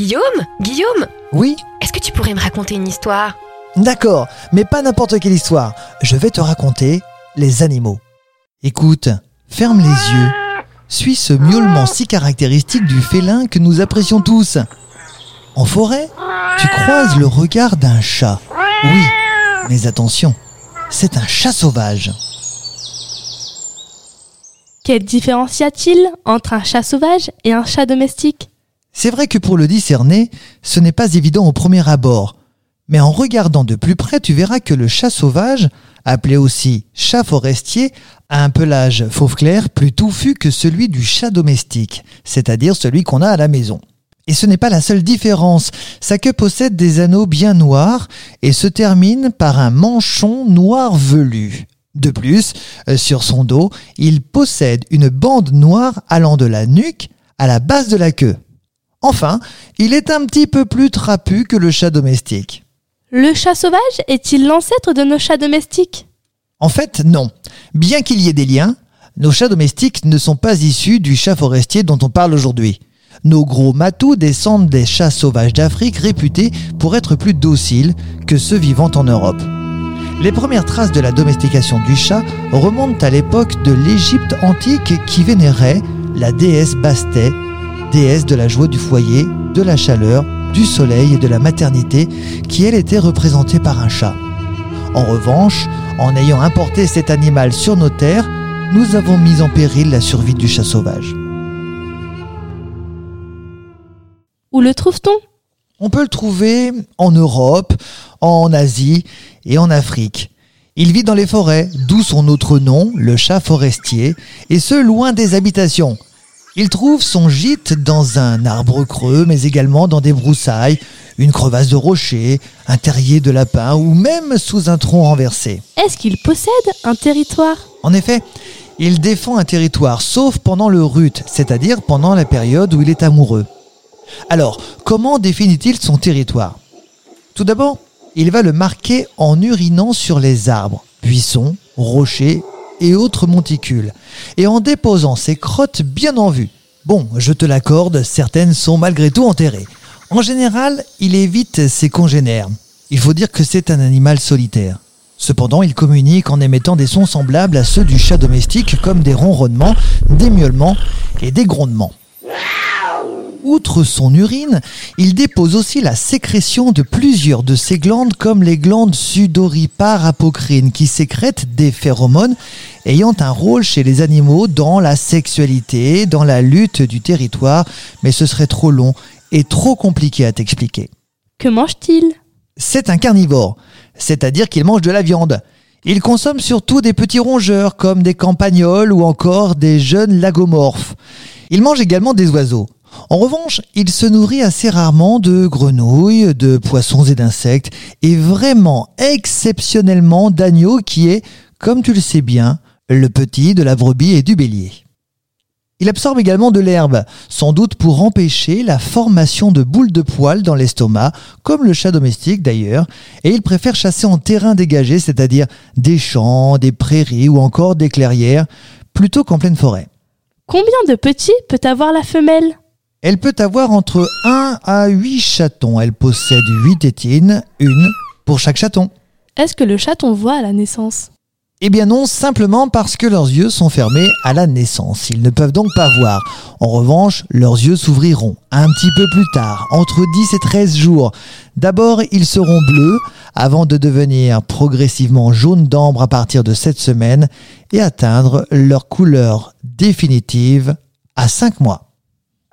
Guillaume Guillaume Oui Est-ce que tu pourrais me raconter une histoire? D'accord, mais pas n'importe quelle histoire. Je vais te raconter les animaux. Écoute, ferme les yeux. Suis ce miaulement si caractéristique du félin que nous apprécions tous. En forêt, tu croises le regard d'un chat. Oui, mais attention, c'est un chat sauvage. Quelle différence y a-t-il entre un chat sauvage et un chat domestique? C'est vrai que pour le discerner, ce n'est pas évident au premier abord. Mais en regardant de plus près, tu verras que le chat sauvage, appelé aussi chat forestier, a un pelage fauve clair plus touffu que celui du chat domestique, c'est-à-dire celui qu'on a à la maison. Et ce n'est pas la seule différence, sa queue possède des anneaux bien noirs et se termine par un manchon noir velu. De plus, euh, sur son dos, il possède une bande noire allant de la nuque à la base de la queue. Enfin, il est un petit peu plus trapu que le chat domestique. Le chat sauvage est-il l'ancêtre de nos chats domestiques? En fait, non. Bien qu'il y ait des liens, nos chats domestiques ne sont pas issus du chat forestier dont on parle aujourd'hui. Nos gros matous descendent des chats sauvages d'Afrique réputés pour être plus dociles que ceux vivant en Europe. Les premières traces de la domestication du chat remontent à l'époque de l'Égypte antique qui vénérait la déesse Bastet, déesse de la joie du foyer, de la chaleur, du soleil et de la maternité, qui elle était représentée par un chat. En revanche, en ayant importé cet animal sur nos terres, nous avons mis en péril la survie du chat sauvage. Où le trouve-t-on? On peut le trouver en Europe, en Asie et en Afrique. Il vit dans les forêts, d'où son autre nom, le chat forestier, et ce loin des habitations. Il trouve son gîte dans un arbre creux, mais également dans des broussailles, une crevasse de rocher, un terrier de lapin ou même sous un tronc renversé. Est-ce qu'il possède un territoire? En effet, il défend un territoire, sauf pendant le rut, c'est-à-dire pendant la période où il est amoureux. Alors, comment définit-il son territoire? Tout d'abord, il va le marquer en urinant sur les arbres, buissons, rochers et autres monticules, et en déposant ses crottes bien en vue. Bon, je te l'accorde, certaines sont malgré tout enterrées. En général, il évite ses congénères. Il faut dire que c'est un animal solitaire. Cependant, il communique en émettant des sons semblables à ceux du chat domestique, comme des ronronnements, des miaulements et des grondements. Outre son urine, il dépose aussi la sécrétion de plusieurs de ses glandes comme les glandes sudoripares apocrines qui sécrètent des phéromones ayant un rôle chez les animaux dans la sexualité, dans la lutte du territoire, mais ce serait trop long et trop compliqué à t'expliquer. Que mange-t-il? C'est un carnivore, c'est-à-dire qu'il mange de la viande. Il consomme surtout des petits rongeurs comme des campagnols ou encore des jeunes lagomorphes. Il mange également des oiseaux. En revanche, il se nourrit assez rarement de grenouilles, de poissons et d'insectes, et vraiment exceptionnellement d'agneaux qui est, comme tu le sais bien, le petit de la brebis et du bélier. Il absorbe également de l'herbe, sans doute pour empêcher la formation de boules de poils dans l'estomac, comme le chat domestique d'ailleurs, et il préfère chasser en terrain dégagé, c'est-à-dire des champs, des prairies ou encore des clairières, plutôt qu'en pleine forêt. Combien de petits peut avoir la femelle? Elle peut avoir entre 1 à 8 chatons. Elle possède 8 tétines, une pour chaque chaton. Est-ce que le chaton voit à la naissance? Eh bien non, simplement parce que leurs yeux sont fermés à la naissance. Ils ne peuvent donc pas voir. En revanche, leurs yeux s'ouvriront un petit peu plus tard, entre 10 et 13 jours. D'abord, ils seront bleus avant de devenir progressivement jaune d'ambre à partir de cette semaine et atteindre leur couleur définitive à 5 mois.